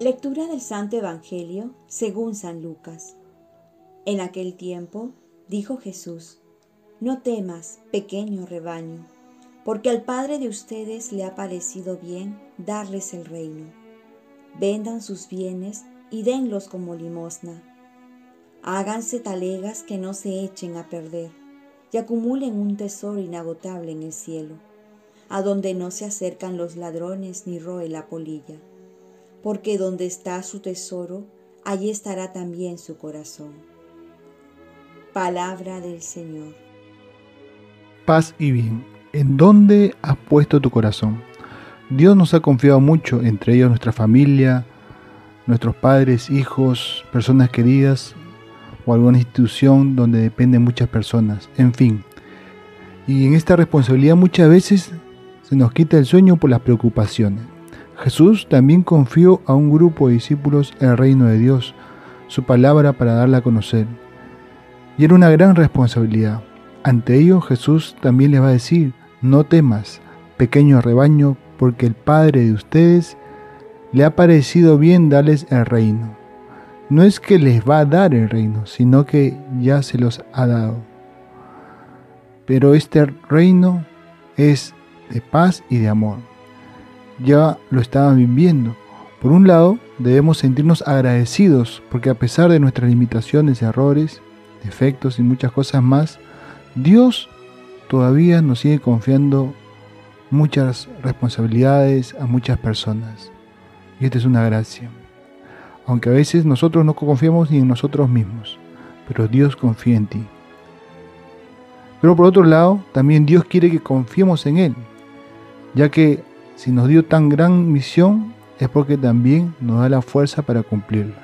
Lectura del Santo Evangelio según San Lucas. En aquel tiempo dijo Jesús, No temas, pequeño rebaño, porque al Padre de ustedes le ha parecido bien darles el reino. Vendan sus bienes y denlos como limosna. Háganse talegas que no se echen a perder y acumulen un tesoro inagotable en el cielo, a donde no se acercan los ladrones ni roe la polilla porque donde está su tesoro, allí estará también su corazón. Palabra del Señor. Paz y bien. ¿En dónde has puesto tu corazón? Dios nos ha confiado mucho, entre ellos nuestra familia, nuestros padres, hijos, personas queridas o alguna institución donde dependen muchas personas, en fin. Y en esta responsabilidad muchas veces se nos quita el sueño por las preocupaciones. Jesús también confió a un grupo de discípulos el reino de Dios, su palabra para darla a conocer. Y era una gran responsabilidad. Ante ello Jesús también les va a decir, no temas, pequeño rebaño, porque el Padre de ustedes le ha parecido bien darles el reino. No es que les va a dar el reino, sino que ya se los ha dado. Pero este reino es de paz y de amor ya lo estaban viviendo. Por un lado, debemos sentirnos agradecidos porque a pesar de nuestras limitaciones, errores, defectos y muchas cosas más, Dios todavía nos sigue confiando muchas responsabilidades a muchas personas. Y esta es una gracia. Aunque a veces nosotros no confiamos ni en nosotros mismos, pero Dios confía en ti. Pero por otro lado, también Dios quiere que confiemos en Él, ya que si nos dio tan gran misión es porque también nos da la fuerza para cumplirla.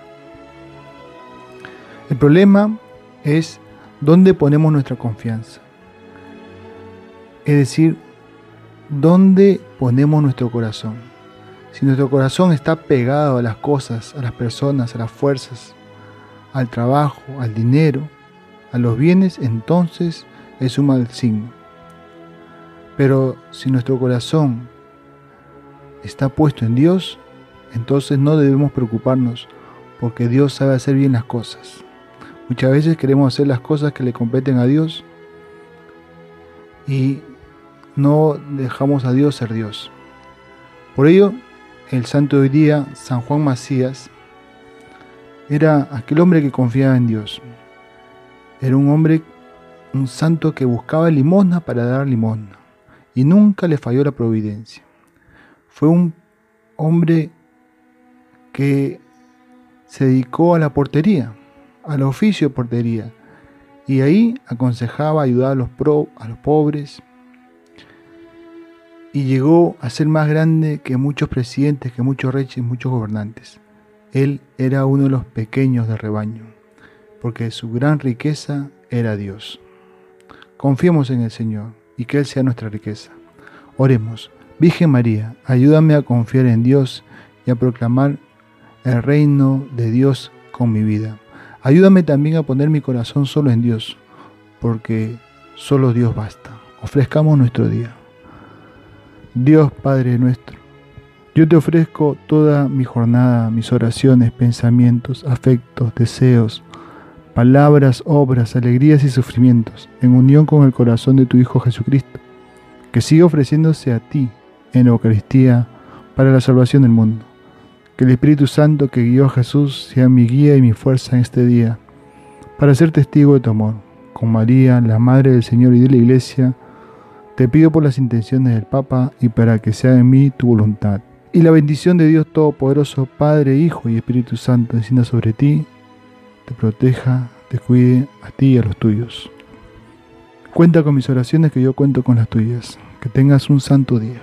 El problema es dónde ponemos nuestra confianza. Es decir, dónde ponemos nuestro corazón. Si nuestro corazón está pegado a las cosas, a las personas, a las fuerzas, al trabajo, al dinero, a los bienes, entonces es un mal signo. Pero si nuestro corazón está puesto en Dios, entonces no debemos preocuparnos porque Dios sabe hacer bien las cosas. Muchas veces queremos hacer las cosas que le competen a Dios y no dejamos a Dios ser Dios. Por ello, el santo de hoy día, San Juan Macías, era aquel hombre que confiaba en Dios. Era un hombre, un santo que buscaba limosna para dar limosna y nunca le falló la providencia. Fue un hombre que se dedicó a la portería, al oficio de portería, y ahí aconsejaba ayudar a los, a los pobres, y llegó a ser más grande que muchos presidentes, que muchos reyes, muchos gobernantes. Él era uno de los pequeños del rebaño, porque su gran riqueza era Dios. Confiemos en el Señor y que Él sea nuestra riqueza. Oremos. Virgen María, ayúdame a confiar en Dios y a proclamar el reino de Dios con mi vida. Ayúdame también a poner mi corazón solo en Dios, porque solo Dios basta. Ofrezcamos nuestro día. Dios Padre nuestro, yo te ofrezco toda mi jornada, mis oraciones, pensamientos, afectos, deseos, palabras, obras, alegrías y sufrimientos, en unión con el corazón de tu Hijo Jesucristo, que sigue ofreciéndose a ti en la Eucaristía para la salvación del mundo. Que el Espíritu Santo que guió a Jesús sea mi guía y mi fuerza en este día, para ser testigo de tu amor. Con María, la Madre del Señor y de la Iglesia, te pido por las intenciones del Papa y para que sea en mí tu voluntad. Y la bendición de Dios Todopoderoso, Padre, Hijo y Espíritu Santo, descienda sobre ti, te proteja, te cuide a ti y a los tuyos. Cuenta con mis oraciones que yo cuento con las tuyas. Que tengas un santo día.